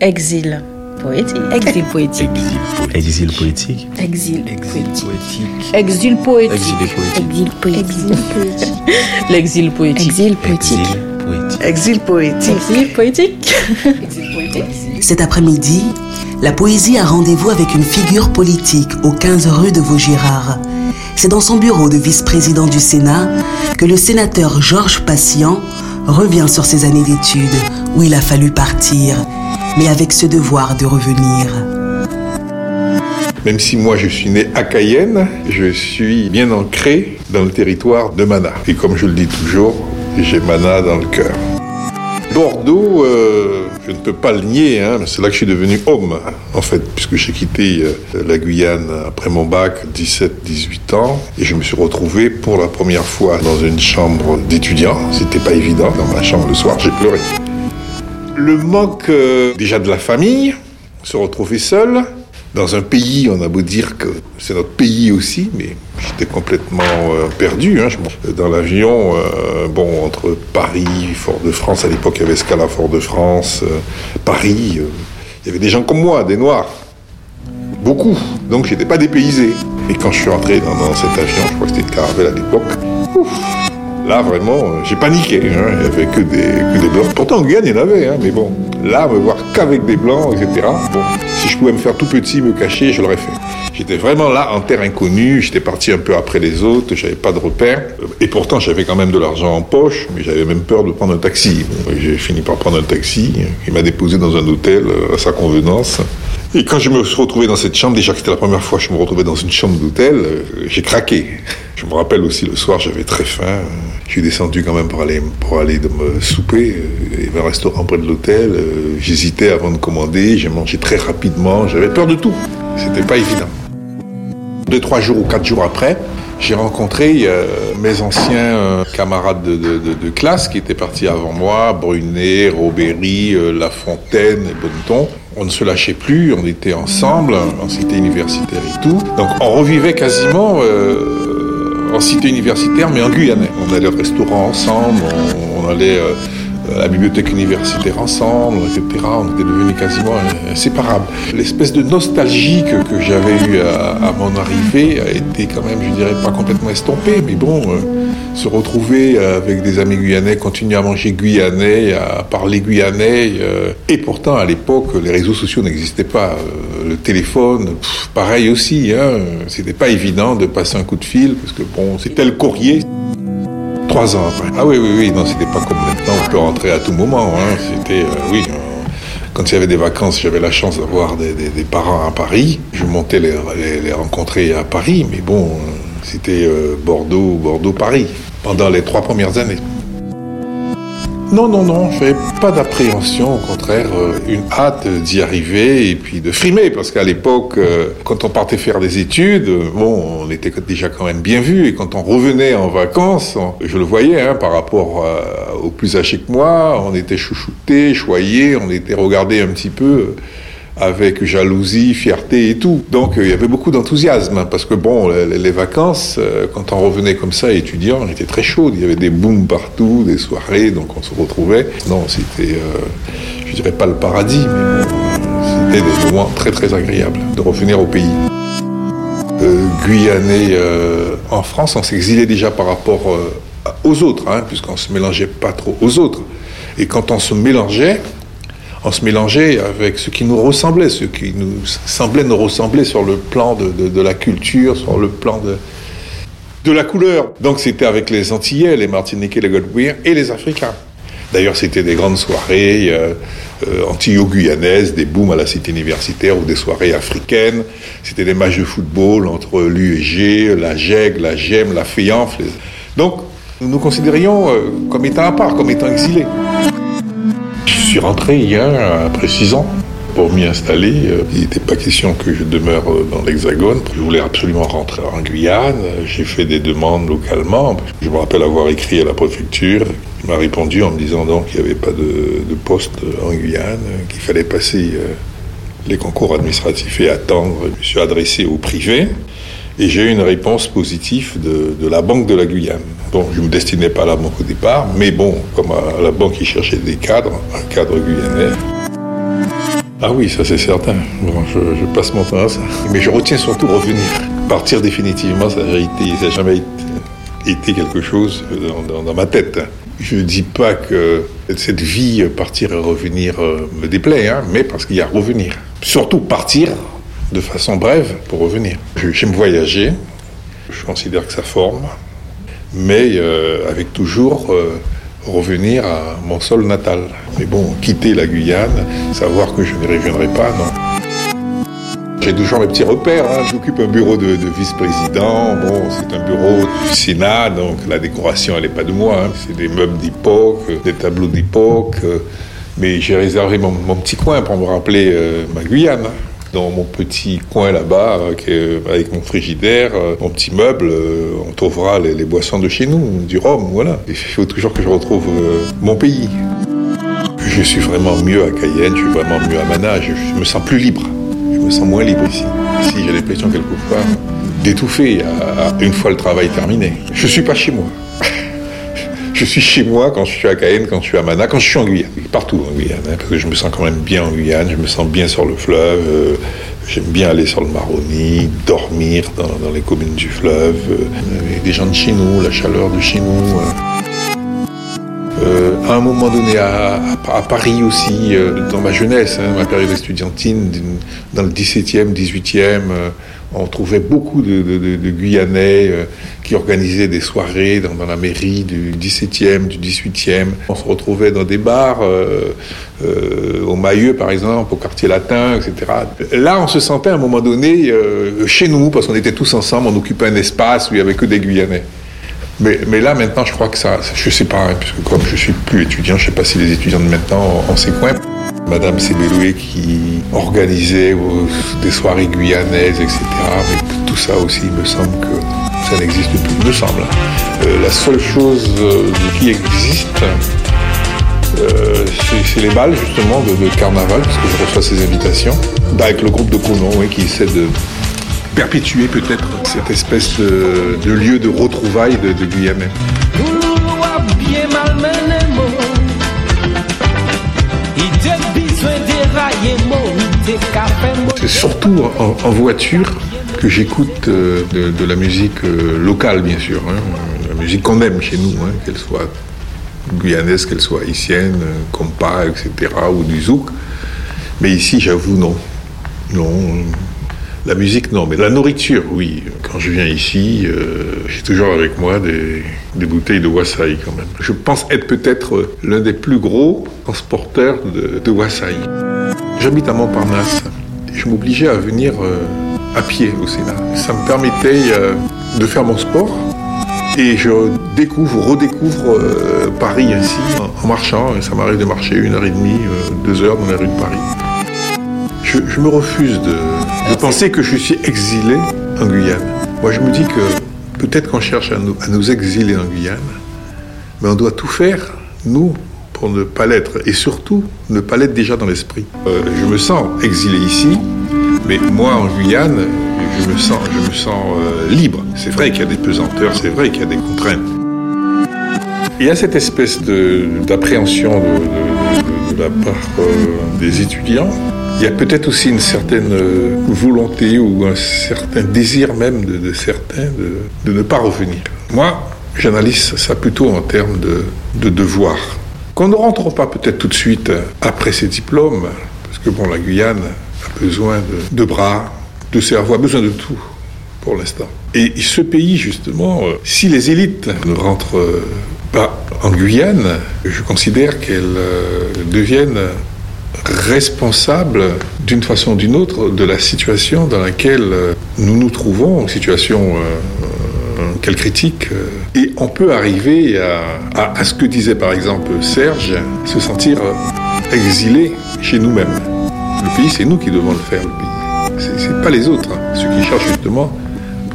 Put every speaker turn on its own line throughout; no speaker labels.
Exil poétique.
Exil poétique.
Exil poétique.
Exil
poétique.
Exil poétique.
Exil poétique.
L'exil poétique.
Exil poétique.
Exil poétique. Exil poétique.
Exil poétique.
Cet après-midi, la poésie a rendez-vous avec une figure politique au 15 rue de Vaugirard. C'est dans son bureau de vice-président du Sénat que le sénateur Georges Patient revient sur ses années d'études où il a fallu partir, mais avec ce devoir de revenir.
Même si moi je suis né à Cayenne, je suis bien ancré dans le territoire de Mana. Et comme je le dis toujours, j'ai Mana dans le cœur. Bordeaux, euh, je ne peux pas le nier, hein, c'est là que je suis devenu homme, en fait, puisque j'ai quitté euh, la Guyane après mon bac, 17-18 ans, et je me suis retrouvé pour la première fois dans une chambre d'étudiant. C'était pas évident, dans ma chambre le soir, j'ai pleuré. Le manque euh, déjà de la famille, se retrouver seul, dans un pays, on a beau dire que c'est notre pays aussi, mais j'étais complètement euh, perdu. Hein. Dans l'avion, euh, bon, entre Paris, Fort-de-France, à l'époque il y avait Scala Fort-de-France, euh, Paris, il y avait des gens comme moi, des Noirs. Beaucoup. Donc j'étais pas dépaysé. Et quand je suis entré dans, cet avion, je crois que c'était une caravelle à l'époque, là vraiment, j'ai paniqué. Hein. Il n'y avait que des, blancs. Pourtant en Guyane, il y en avait, hein, mais bon, là, me voir qu'avec des blancs, etc. si je pouvais me faire tout petit, me cacher, je l'aurais fait. J'étais vraiment là en terre inconnue, j'étais parti un peu après les autres, j'avais pas de repères. Et pourtant, j'avais quand même de l'argent en poche, mais j'avais même peur de prendre un taxi. J'ai fini par prendre un taxi, il m'a déposé dans un hôtel euh, à sa convenance. Et quand je me suis retrouvé dans cette chambre, déjà que c'était la première fois que je me retrouvais dans une chambre d'hôtel, euh, j'ai craqué. Je me rappelle aussi le soir, j'avais très faim. Je suis descendu quand même pour aller, me souper. Il y avait un restaurant près de l'hôtel. Euh, j'hésitais avant de commander. J'ai mangé très rapidement. J'avais peur de tout. C'était pas évident. Deux, trois jours ou quatre jours après, j'ai rencontré euh, mes anciens euh, camarades de, classe qui étaient partis avant moi, Brunet, Robéry, Lafontaine et Bonneton. On ne se lâchait plus, on était ensemble, en cité universitaire et tout. Donc on revivait quasiment en cité universitaire, mais en Guyanais. On allait au restaurant ensemble, on, allait euh, à la bibliothèque universitaire ensemble, etc. On était devenus quasiment inséparables. L'espèce de nostalgie que, j'avais eue à, mon arrivée a été quand même, je dirais, pas complètement estompée, mais bon, euh, se retrouver avec des amis guyanais, continuer à manger guyanais, à parler guyanais, euh, et pourtant à l'époque, les réseaux sociaux n'existaient pas. Euh, le téléphone, pareil aussi, hein, c'était pas évident de passer un coup de fil, parce que bon, c'était le courrier. Ah oui, oui, oui, non, c'était pas comme maintenant, on peut rentrer à tout moment. Hein. C'était, euh, oui, quand il y avait des vacances, j'avais la chance d'avoir des, parents à Paris. Je montais les, les, rencontrer à Paris, mais bon, c'était euh, Bordeaux, Bordeaux-Paris, pendant les trois premières années. Non, non, non, je pas d'appréhension, au contraire, euh, une hâte d'y arriver et puis de frimer, parce qu'à l'époque, euh, quand on partait faire des études, bon, on était déjà quand même bien vu, et quand on revenait en vacances, je le voyais, hein, par rapport euh, aux plus âgés que moi, on était chouchoutés, choyés, on était regardés un petit peu avec jalousie, fierté et tout. Donc euh, il y avait beaucoup d'enthousiasme, parce que bon, les, vacances, euh, quand on revenait comme ça étudiant, on très chaud. Il y avait des booms partout, des soirées, donc on se retrouvait. Non, c'était, euh, je dirais pas le paradis, mais c'était des moments très très agréables de revenir au pays. Guyanais en France, on s'exilait déjà par rapport aux autres, hein, puisqu'on se mélangeait pas trop aux autres. Et quand on se mélangeait, on se mélangeait avec ce qui nous ressemblait, ce qui nous semblait nous ressembler sur le plan de, la culture, sur le plan de, la couleur. Donc c'était avec les Antillais, les Martiniquais, les Godwins et les Africains. D'ailleurs, c'était des grandes soirées euh, euh antillo-guyanaises, des booms à la cité universitaire ou des soirées africaines. C'était des matchs de football entre l'UEG, la GEG, la GEM, la FEANF. Donc, nous nous considérions euh, comme étant à part, comme étant exilés. Je suis rentré hier, après six ans, pour m'y installer. Il n'était pas question que je demeure dans l'Hexagone. Je voulais absolument rentrer en Guyane. J'ai fait des demandes localement. Je me rappelle avoir écrit à la préfecture. Il m'a répondu en me disant donc qu'il n'y avait pas de, poste en Guyane, qu'il fallait passer euh, les concours administratifs et attendre. Je me suis adressé au privé. Et j'ai eu une réponse positive de, la Banque de la Guyane. Bon, je ne me destinais pas à la banque au départ, mais bon, comme à la banque, ils cherchait des cadres, un cadre guyanais. Ah oui, ça c'est certain. Bon, je, passe mon temps à ça. Mais je retiens surtout revenir. Partir définitivement, ça n'a jamais été, quelque chose dans, dans, dans ma tête. Je ne dis pas que cette vie, partir et revenir, euh, me déplaît, hein, mais parce qu'il y a revenir. Surtout partir de façon brève pour revenir. J'aime voyager, je considère que ça forme, mais euh, avec toujours euh, revenir à mon sol natal. Mais bon, quitter la Guyane, savoir que je ne reviendrai pas, non. J'ai toujours mes petits repères. Hein. J'occupe un bureau de, de vice-président. Bon, c'est un bureau du Sénat, donc la décoration, elle n'est pas de moi. Hein. C'est des meubles d'époque, des tableaux d'époque. mais j'ai réservé mon, petit coin pour me rappeler euh, ma Guyane. Dans mon petit coin là-bas, euh, avec mon frigidaire, euh, mon petit meuble, euh, on trouvera les, boissons de chez nous, du rhum, voilà. Il faut toujours que je retrouve euh, mon pays. Je suis vraiment mieux à Cayenne, je suis vraiment mieux à Mana, je, je me sens plus libre je me sens moins libre ici. Ici, j'ai l'impression quelquefois d'étouffer une fois le travail terminé. Je ne suis pas chez moi. Je suis chez moi quand je suis à Cayenne, quand je suis à Mana, quand je suis en Guyane, partout en Guyane, hein, parce que je me sens quand même bien en Guyane, je me sens bien sur le fleuve, euh, j'aime bien aller sur le Maroni, dormir dans, dans les communes du fleuve, euh, avec des gens de chez nous, la chaleur de chez nous. Euh. Euh, à un moment donné, à, Paris aussi, dans ma jeunesse, hein, ma période estudiantine, dans le 17e, 18e, euh, on trouvait beaucoup de, Guyanais qui organisaient des soirées dans, la mairie du 17e, du 18e. On se retrouvait dans des bars, au Mailleux par exemple, au quartier latin, etc. Là, on se sentait à un moment donné chez nous, parce qu'on était tous ensemble, on occupait un espace où il n'y avait que des Guyanais. Mais, là, maintenant, je crois que ça, je sais pas, hein, puisque comme je suis plus étudiant, je sais pas si les étudiants de maintenant ont ces coins. Madame Sébeloué qui organisait des soirées guyanaises, etc. Mais tout ça aussi, il me semble que ça n'existe plus, il me semble. Euh, la seule chose euh, qui existe, euh, c'est les balles, justement, de, carnaval, parce que je reçois ces invitations, avec le groupe de Coulon, oui, qui essaie de perpétuer peut-être cette espèce de, lieu de retrouvailles de, de. C'est surtout en, voiture que j'écoute euh, de, de, la musique euh, locale, bien sûr. Hein, la musique qu'on aime chez nous, hein, qu'elle soit guyanaise, qu'elle soit haïtienne, compas, etc., ou du zouk. Mais ici, j'avoue, non. Non, la musique, non, mais la nourriture, oui. Quand je viens ici, euh, j'ai toujours avec moi des, bouteilles de wassaï quand même. Je pense être peut-être l'un des plus gros transporteurs de, de. J'habite à Montparnasse. Je m'obligeais à venir euh, à pied au Sénat. Ça me permettait euh, de faire mon sport. Et je découvre, redécouvre euh, Paris ainsi en, marchant. Et ça m'arrive de marcher une heure et demie, deux heures dans les rues de Paris. Je, je me refuse de, de, penser que je suis exilé en Guyane. Moi, je me dis que peut-être qu'on cherche à nous, à nous, exiler en Guyane, mais on doit tout faire, nous, pour ne pas l'être, et surtout ne pas l'être déjà dans l'esprit. Euh, je me sens exilé ici, mais moi, en Guyane, je me sens, je me sens euh, libre. C'est vrai qu'il y a des pesanteurs, c'est vrai qu'il y a des contraintes. Il y a cette espèce d'appréhension de, de, de, la part euh, des étudiants il y a peut-être aussi une certaine euh, volonté ou un certain désir même de, certains de, ne pas revenir. Moi, j'analyse ça plutôt en termes de, de devoir. Qu'on ne rentre pas peut-être tout de suite après ces diplômes, parce que bon, la Guyane a besoin de, de bras, de cerveau, a besoin de tout pour l'instant. Et ce pays, justement, euh, si les élites ne rentrent pas en Guyane, je considère qu'elles euh, deviennent responsable d'une façon ou d'une autre de la situation dans laquelle nous nous trouvons, une situation euh, qu'elle critique. Et on peut arriver à, à, à, ce que disait par exemple Serge, se sentir exilé chez nous-mêmes. Le pays, c'est nous qui devons le faire, le pays. C'est pas les autres, hein, ceux qui cherchent justement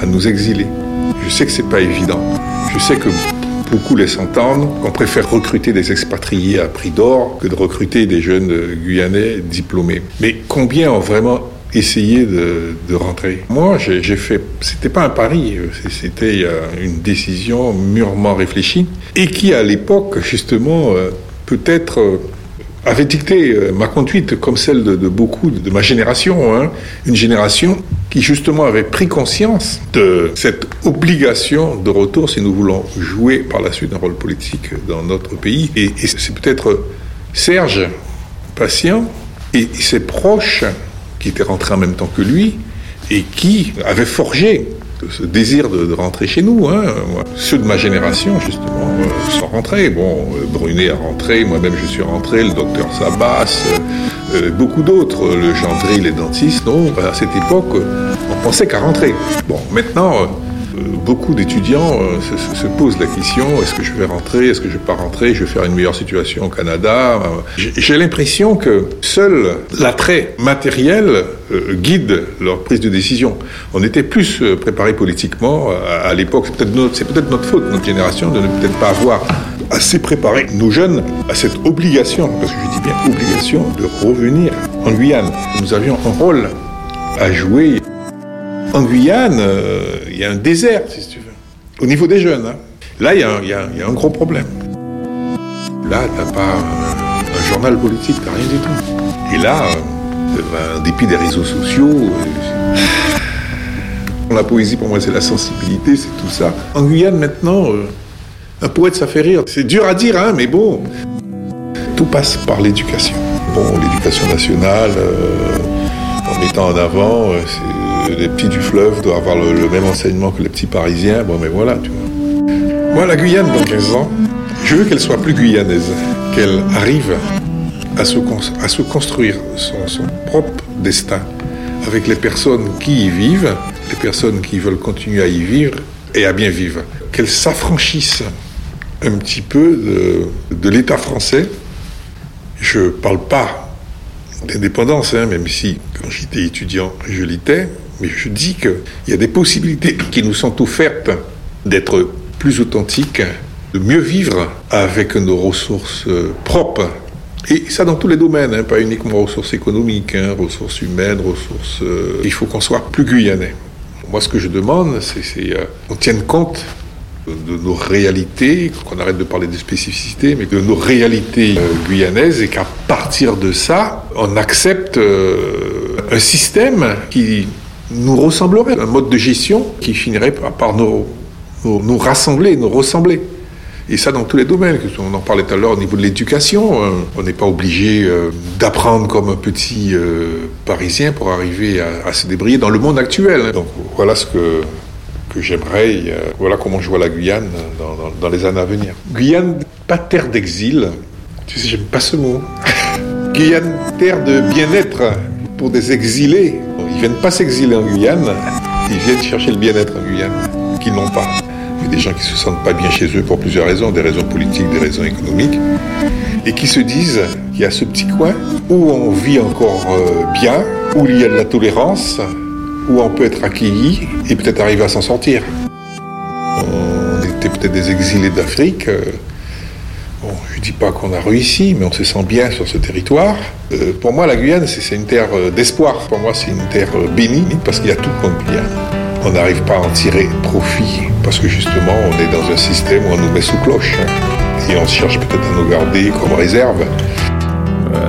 à nous exiler. Je sais que c'est pas évident. Je sais que beaucoup laissent entendre qu'on préfère recruter des expatriés à prix d'or que de recruter des jeunes Guyanais diplômés. Mais combien ont vraiment essayé de, rentrer? Moi, j'ai fait, c'était pas un pari, c'était une décision mûrement réfléchie et qui, à l'époque, justement, peut-être avait dicté euh, ma conduite comme celle de, beaucoup de ma génération, hein. une génération qui justement avait pris conscience de cette obligation de retour si nous voulons jouer par la suite un rôle politique dans notre pays. Et, c'est peut-être Serge Patient et ses proches qui étaient rentrés en même temps que lui et qui avaient forgé ce désir de, rentrer chez nous. Hein. Ceux de ma génération, justement, euh, sont rentrés. Bon, euh, Brunet a rentré, moi-même je suis rentré, le docteur Sabas, euh, beaucoup d'autres, le Gendry, les dentistes. Non, à cette époque, on pensait qu'à rentrer. Bon, maintenant beaucoup d'étudiants euh, se, posent la question est-ce que je vais rentrer Est-ce que je ne vais pas rentrer Je vais faire une meilleure situation au Canada J'ai l'impression que seul l'attrait matériel euh, guide leur prise de décision. On était plus euh, préparé politiquement à, l'époque. C'est peut-être peut notre faute, notre génération, de ne peut-être pas avoir assez préparé nos jeunes à cette obligation, parce que je dis bien obligation, de revenir en Guyane. Nous avions un rôle à jouer en Guyane, euh, il y a un désert, si tu veux. Au niveau des jeunes. Hein. Là, il y, a un gros problème. Là, tu n'as pas un, journal politique, tu n'as rien du tout. Et là, euh, en dépit des réseaux sociaux, euh, la poésie, pour moi, c'est la sensibilité, c'est tout ça. En Guyane, maintenant, un poète, ça fait rire. C'est dur à dire, hein, mais bon, tout passe par l'éducation. Bon, l'éducation nationale, en mettant en avant, c'est les petits du fleuve doivent avoir le, même enseignement que les petits parisiens. Bon, mais voilà, tu vois. Moi, la Guyane, dans 15 ans, je veux qu'elle soit plus guyanaise, qu'elle arrive à se, construire son, son, propre destin avec les personnes qui y vivent, les personnes qui veulent continuer à y vivre et à bien vivre. Qu'elle s'affranchisse un petit peu de, de l'État français. Je ne parle pas d'indépendance, hein, même si quand j'étais étudiant, je l'étais, mais je dis qu'il y a des possibilités qui nous sont offertes d'être plus authentiques, de mieux vivre avec nos ressources euh, propres. Et ça dans tous les domaines, hein, pas uniquement ressources économiques, hein, ressources humaines, ressources... Euh, il faut qu'on soit plus guyanais. Moi, ce que je demande, c'est qu'on euh, tienne compte de nos réalités, qu'on arrête de parler de spécificités, mais de nos réalités guyanaises, et qu'à partir de ça, on accepte un système qui nous ressemblerait, un mode de gestion qui finirait par, nous, rassembler, nous ressembler. Et ça dans tous les domaines. On en parlait tout à l'heure au niveau de l'éducation. Euh, on n'est pas obligé euh, d'apprendre comme un petit euh, Parisien pour arriver à, se débrouiller dans le monde actuel. Donc voilà ce que, que j'aimerais. voilà comment je vois la Guyane dans, dans les années à venir. Guyane, pas terre d'exil. Tu sais, j'aime pas ce mot. Guyane, terre de bien-être pour des exilés. Ils viennent pas s'exiler en Guyane, ils viennent chercher le bien-être en Guyane, qu'ils n'ont pas. Des gens qui se sentent pas bien chez eux pour plusieurs raisons, des raisons politiques, des raisons économiques, et qui se disent qu'il y a ce petit coin où on vit encore euh, bien, où il y a de la tolérance, où on peut être accueilli et peut-être arriver à s'en sortir. On était peut-être des exilés d'Afrique. Dis pas qu'on a réussi, mais on se sent bien sur ce territoire. Euh, pour moi, la Guyane, c'est une terre euh, d'espoir. Pour moi, c'est une terre euh, bénie parce qu'il y a tout contre Guyane. On n'arrive pas à en tirer profit parce que justement, on est dans un système où on nous met sous cloche hein, et on cherche peut-être à nous garder comme réserve.